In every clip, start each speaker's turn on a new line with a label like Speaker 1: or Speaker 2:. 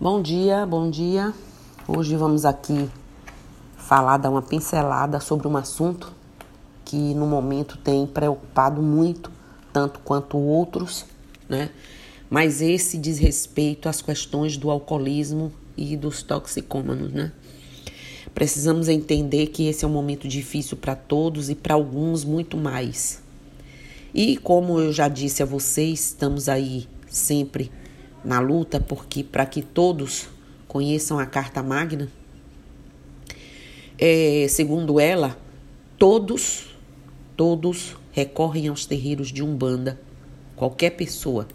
Speaker 1: Bom dia, bom dia. Hoje vamos aqui falar, dar uma pincelada sobre um assunto que no momento tem preocupado muito, tanto quanto outros, né? Mas esse diz respeito às questões do alcoolismo e dos toxicômanos, né? Precisamos entender que esse é um momento difícil para todos e para alguns muito mais. E como eu já disse a vocês, estamos aí sempre na luta porque para que todos conheçam a Carta Magna, é, segundo ela, todos, todos recorrem aos terreiros de Umbanda, qualquer pessoa.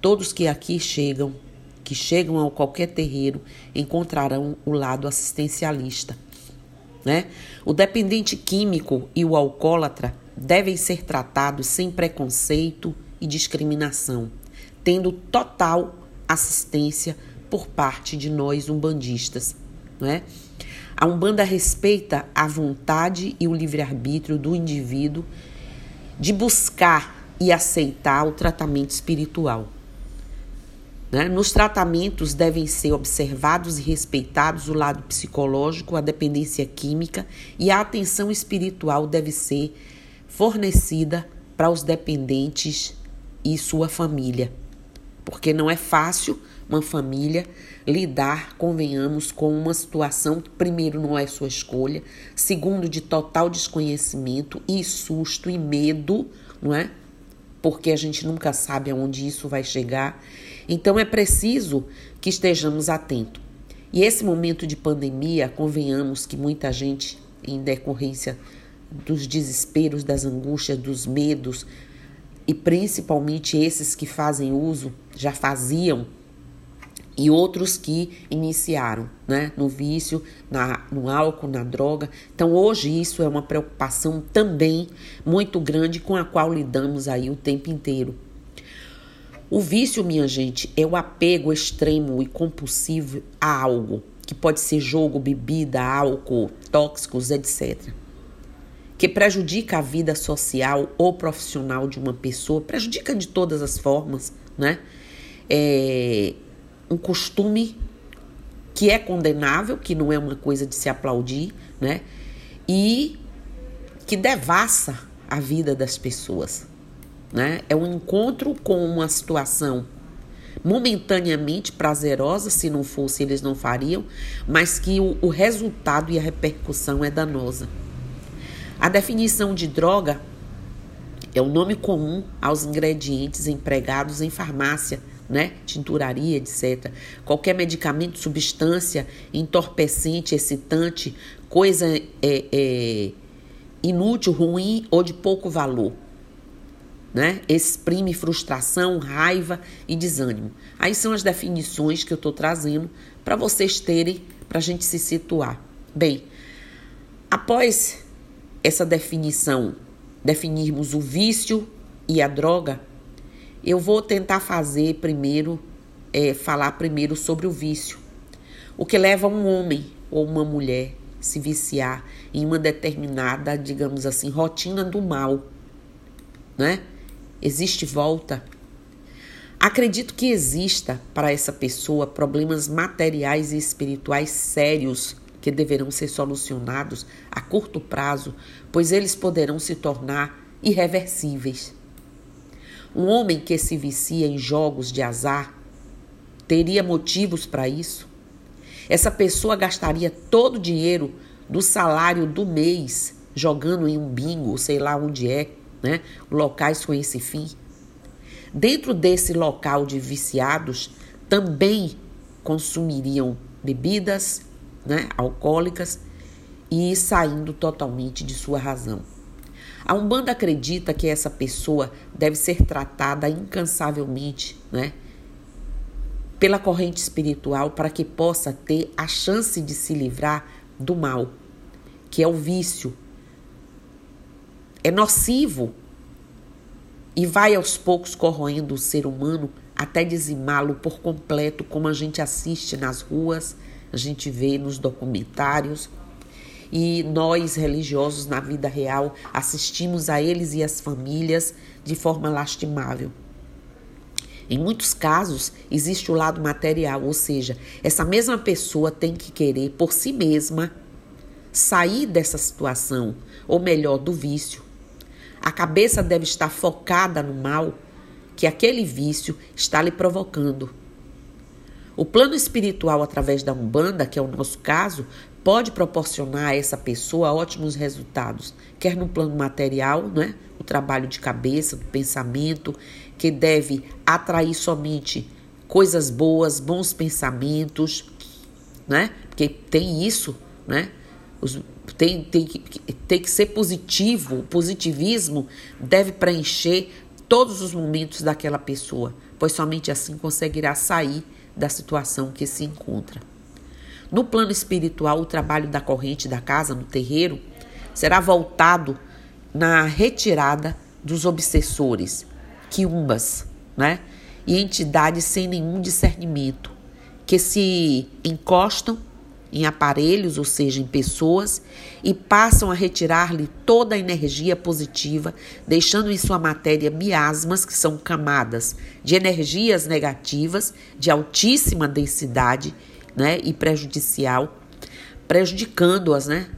Speaker 1: Todos que aqui chegam, que chegam a qualquer terreiro, encontrarão o lado assistencialista. Né? O dependente químico e o alcoólatra devem ser tratados sem preconceito e discriminação tendo total assistência por parte de nós umbandistas. Não é? A Umbanda respeita a vontade e o livre-arbítrio do indivíduo de buscar e aceitar o tratamento espiritual. Né? Nos tratamentos devem ser observados e respeitados o lado psicológico, a dependência química e a atenção espiritual deve ser fornecida para os dependentes e sua família porque não é fácil uma família lidar, convenhamos, com uma situação que, primeiro, não é sua escolha, segundo, de total desconhecimento e susto e medo, não é? Porque a gente nunca sabe aonde isso vai chegar. Então, é preciso que estejamos atentos. E esse momento de pandemia, convenhamos que muita gente, em decorrência dos desesperos, das angústias, dos medos, e principalmente esses que fazem uso, já faziam, e outros que iniciaram né, no vício, na, no álcool, na droga. Então, hoje, isso é uma preocupação também muito grande com a qual lidamos aí o tempo inteiro. O vício, minha gente, é o apego extremo e compulsivo a algo, que pode ser jogo, bebida, álcool, tóxicos, etc que prejudica a vida social ou profissional de uma pessoa, prejudica de todas as formas, né? É um costume que é condenável, que não é uma coisa de se aplaudir, né? E que devassa a vida das pessoas, né? É um encontro com uma situação momentaneamente prazerosa, se não fosse eles não fariam, mas que o, o resultado e a repercussão é danosa. A definição de droga é o nome comum aos ingredientes empregados em farmácia, né? Tinturaria, etc. Qualquer medicamento, substância entorpecente, excitante, coisa é, é, inútil, ruim ou de pouco valor. Né? Exprime frustração, raiva e desânimo. Aí são as definições que eu estou trazendo para vocês terem, para a gente se situar. Bem, após essa definição, definirmos o vício e a droga, eu vou tentar fazer primeiro, é, falar primeiro sobre o vício. O que leva um homem ou uma mulher se viciar em uma determinada, digamos assim, rotina do mal, né? Existe volta. Acredito que exista para essa pessoa problemas materiais e espirituais sérios que deverão ser solucionados a curto prazo, pois eles poderão se tornar irreversíveis. Um homem que se vicia em jogos de azar teria motivos para isso? Essa pessoa gastaria todo o dinheiro do salário do mês jogando em um bingo, sei lá onde é, né? Locais com esse fim. Dentro desse local de viciados também consumiriam bebidas, né, alcoólicas e saindo totalmente de sua razão. A Umbanda acredita que essa pessoa deve ser tratada incansavelmente, né, pela corrente espiritual para que possa ter a chance de se livrar do mal, que é o vício. É nocivo e vai aos poucos corroendo o ser humano até dizimá-lo por completo, como a gente assiste nas ruas, a gente vê nos documentários. E nós, religiosos, na vida real, assistimos a eles e as famílias de forma lastimável. Em muitos casos, existe o lado material, ou seja, essa mesma pessoa tem que querer por si mesma sair dessa situação, ou melhor, do vício. A cabeça deve estar focada no mal que aquele vício está lhe provocando. O plano espiritual, através da Umbanda, que é o nosso caso, pode proporcionar a essa pessoa ótimos resultados, quer no plano material, né? o trabalho de cabeça, do pensamento, que deve atrair somente coisas boas, bons pensamentos, né? Porque tem isso, né? Os, tem, tem, que, tem que ser positivo, o positivismo deve preencher todos os momentos daquela pessoa, pois somente assim conseguirá sair da situação que se encontra. No plano espiritual, o trabalho da corrente da casa, no terreiro, será voltado na retirada dos obsessores, quiumbas, né? E entidades sem nenhum discernimento, que se encostam em aparelhos, ou seja, em pessoas, e passam a retirar-lhe toda a energia positiva, deixando em sua matéria miasmas, que são camadas de energias negativas de altíssima densidade né, e prejudicial, prejudicando-as né,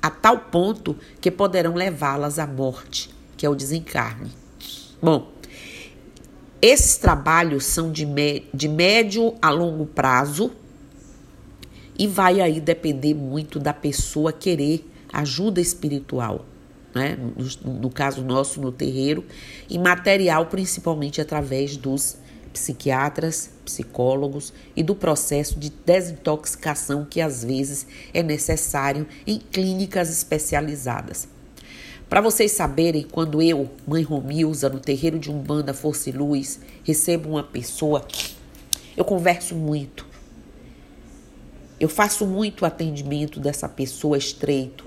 Speaker 1: a tal ponto que poderão levá-las à morte, que é o desencarne. Bom, esses trabalhos são de, de médio a longo prazo e vai aí depender muito da pessoa querer ajuda espiritual, né? No, no, caso nosso, no terreiro, e material, principalmente através dos psiquiatras, psicólogos e do processo de desintoxicação que às vezes é necessário em clínicas especializadas. Para vocês saberem, quando eu, mãe Romilza, no terreiro de Umbanda Força e Luz, recebo uma pessoa, eu converso muito. Eu faço muito atendimento dessa pessoa estreito.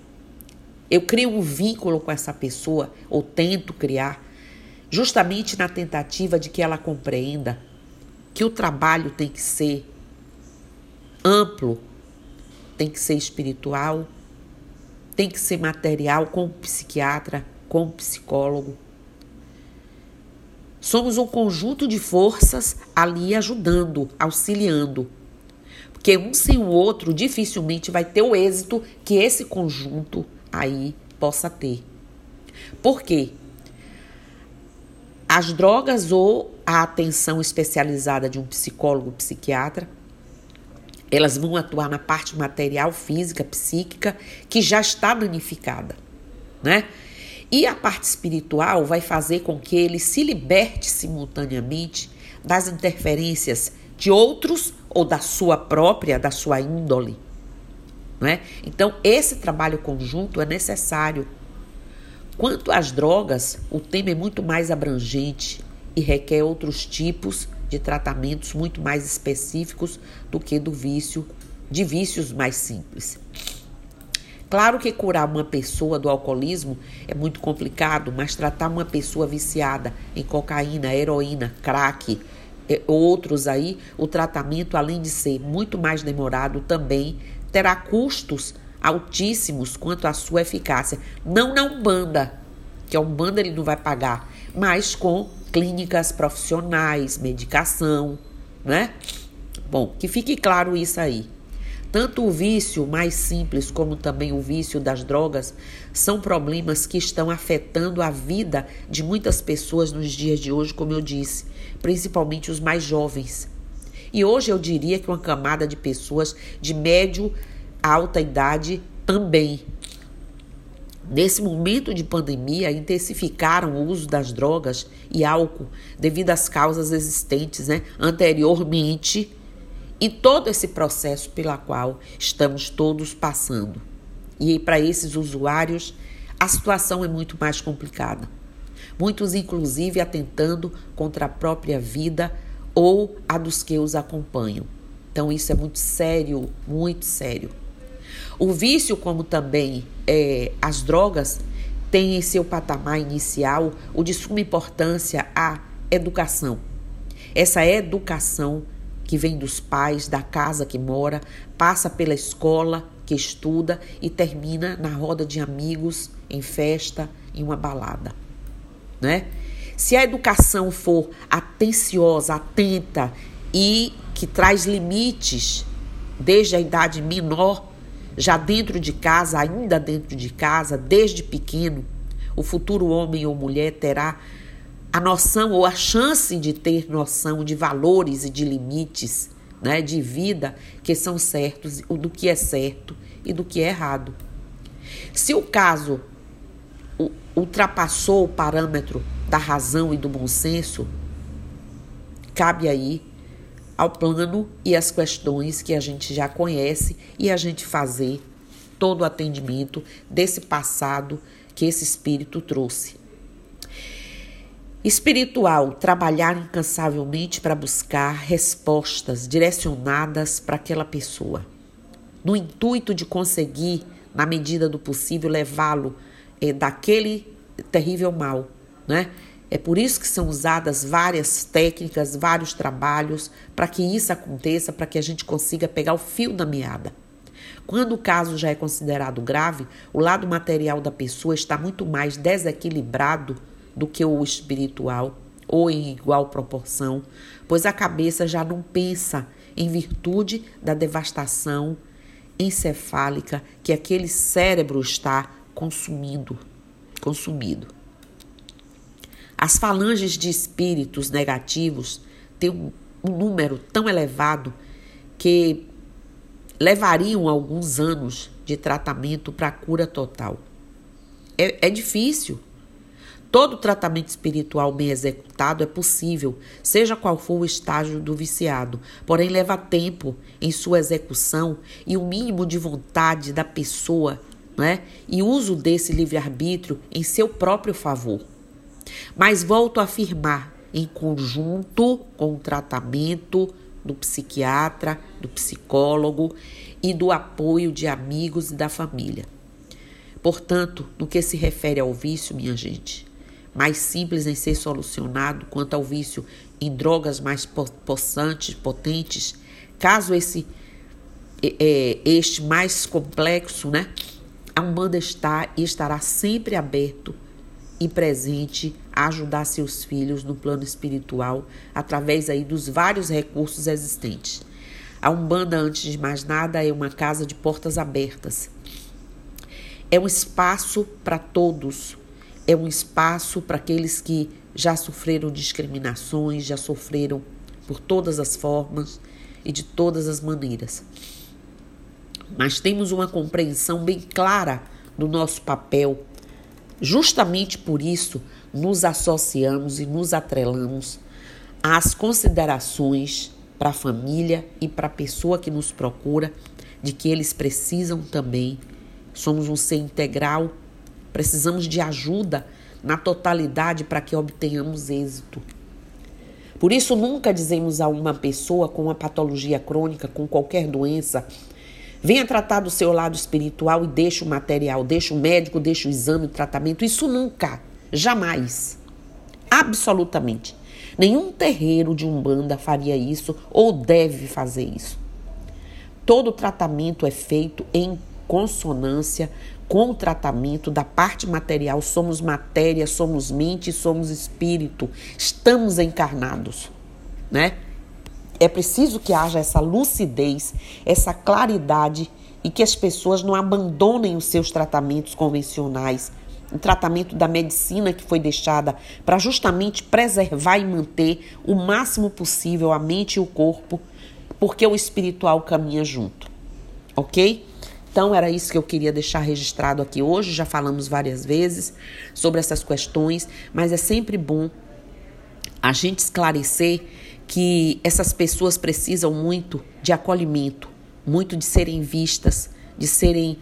Speaker 1: Eu crio um vínculo com essa pessoa, ou tento criar, justamente na tentativa de que ela compreenda que o trabalho tem que ser amplo, tem que ser espiritual, tem que ser material com o psiquiatra, com o psicólogo. Somos um conjunto de forças ali ajudando, auxiliando. Porque um sem o outro dificilmente vai ter o êxito que esse conjunto aí possa ter. Por quê? As drogas ou a atenção especializada de um psicólogo, psiquiatra, elas vão atuar na parte material, física, psíquica, que já está danificada, né? E a parte espiritual vai fazer com que ele se liberte simultaneamente das interferências de outros ou da sua própria, da sua índole. Né? Então, esse trabalho conjunto é necessário. Quanto às drogas, o tema é muito mais abrangente e requer outros tipos de tratamentos muito mais específicos do que do vício, de vícios mais simples. Claro que curar uma pessoa do alcoolismo é muito complicado, mas tratar uma pessoa viciada em cocaína, heroína, crack, outros aí, o tratamento, além de ser muito mais demorado, também terá custos altíssimos quanto à sua eficácia. Não na Umbanda, que a Umbanda ele não vai pagar, mas com clínicas profissionais, medicação, né? Bom, que fique claro isso aí. Tanto o vício mais simples como também o vício das drogas são problemas que estão afetando a vida de muitas pessoas nos dias de hoje, como eu disse, principalmente os mais jovens. E hoje eu diria que uma camada de pessoas de médio a alta idade também. Nesse momento de pandemia, intensificaram o uso das drogas e álcool devido às causas existentes né, anteriormente e todo esse processo pela qual estamos todos passando. E para esses usuários, a situação é muito mais complicada. Muitos, inclusive, atentando contra a própria vida ou a dos que os acompanham. Então, isso é muito sério, muito sério. O vício, como também é, as drogas, tem em seu patamar inicial o de suma importância a educação. Essa educação que vem dos pais, da casa que mora, passa pela escola que estuda e termina na roda de amigos, em festa, em uma balada, né? Se a educação for atenciosa, atenta e que traz limites desde a idade menor, já dentro de casa, ainda dentro de casa, desde pequeno, o futuro homem ou mulher terá a noção ou a chance de ter noção de valores e de limites né, de vida que são certos, do que é certo e do que é errado. Se o caso ultrapassou o parâmetro da razão e do bom senso, cabe aí ao plano e as questões que a gente já conhece e a gente fazer todo o atendimento desse passado que esse espírito trouxe. Espiritual, trabalhar incansavelmente para buscar respostas direcionadas para aquela pessoa, no intuito de conseguir, na medida do possível, levá-lo é, daquele terrível mal, né? É por isso que são usadas várias técnicas, vários trabalhos para que isso aconteça, para que a gente consiga pegar o fio da meada. Quando o caso já é considerado grave, o lado material da pessoa está muito mais desequilibrado do que o espiritual, ou em igual proporção, pois a cabeça já não pensa em virtude da devastação encefálica que aquele cérebro está consumindo, consumido. As falanges de espíritos negativos têm um, número tão elevado que levariam alguns anos de tratamento para cura total. É, é difícil. Todo tratamento espiritual bem executado é possível, seja qual for o estágio do viciado, porém leva tempo em sua execução e o mínimo de vontade da pessoa né? e uso desse livre-arbítrio em seu próprio favor. Mas volto a afirmar, em conjunto com o tratamento do psiquiatra, do psicólogo e do apoio de amigos e da família. Portanto, no que se refere ao vício, minha gente, mais simples em ser solucionado quanto ao vício em drogas mais possantes, potentes, caso esse é, este mais complexo, né? A Umbanda está e estará sempre aberto e presente a ajudar seus filhos no plano espiritual através aí dos vários recursos existentes. A Umbanda, antes de mais nada, é uma casa de portas abertas. É um espaço para todos, é um espaço para aqueles que já sofreram discriminações, já sofreram por todas as formas e de todas as maneiras. Mas temos uma compreensão bem clara do nosso papel. Justamente por isso, nos associamos e nos atrelamos às considerações para a família e para a pessoa que nos procura de que eles precisam também. Somos um ser integral Precisamos de ajuda na totalidade para que obtenhamos êxito. Por isso, nunca dizemos a uma pessoa com uma patologia crônica, com qualquer doença, venha tratar do seu lado espiritual e deixe o material, deixe o médico, deixe o exame, o tratamento. Isso nunca, jamais. Absolutamente. Nenhum terreiro de Umbanda faria isso ou deve fazer isso. Todo tratamento é feito em consonância com o tratamento da parte material, somos matéria, somos mente, somos espírito, estamos encarnados, né? É preciso que haja essa lucidez, essa claridade e que as pessoas não abandonem os seus tratamentos convencionais, o tratamento da medicina que foi deixada para justamente preservar e manter o máximo possível a mente e o corpo, porque o espiritual caminha junto. OK? Então, era isso que eu queria deixar registrado aqui hoje. Já falamos várias vezes sobre essas questões, mas é sempre bom a gente esclarecer que essas pessoas precisam muito de acolhimento, muito de serem vistas, de serem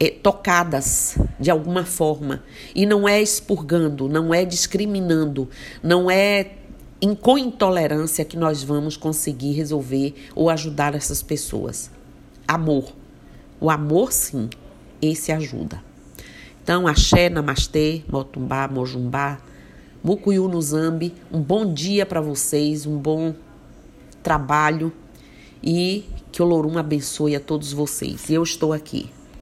Speaker 1: é, tocadas de alguma forma. E não é expurgando, não é discriminando, não é com intolerância que nós vamos conseguir resolver ou ajudar essas pessoas. Amor o amor, sim, esse ajuda. Então, axé, namastê, motumbá, mojumbá, mucuyu no zambi. Um bom dia para vocês, um bom trabalho e que o Lorum abençoe a todos vocês. Eu estou aqui.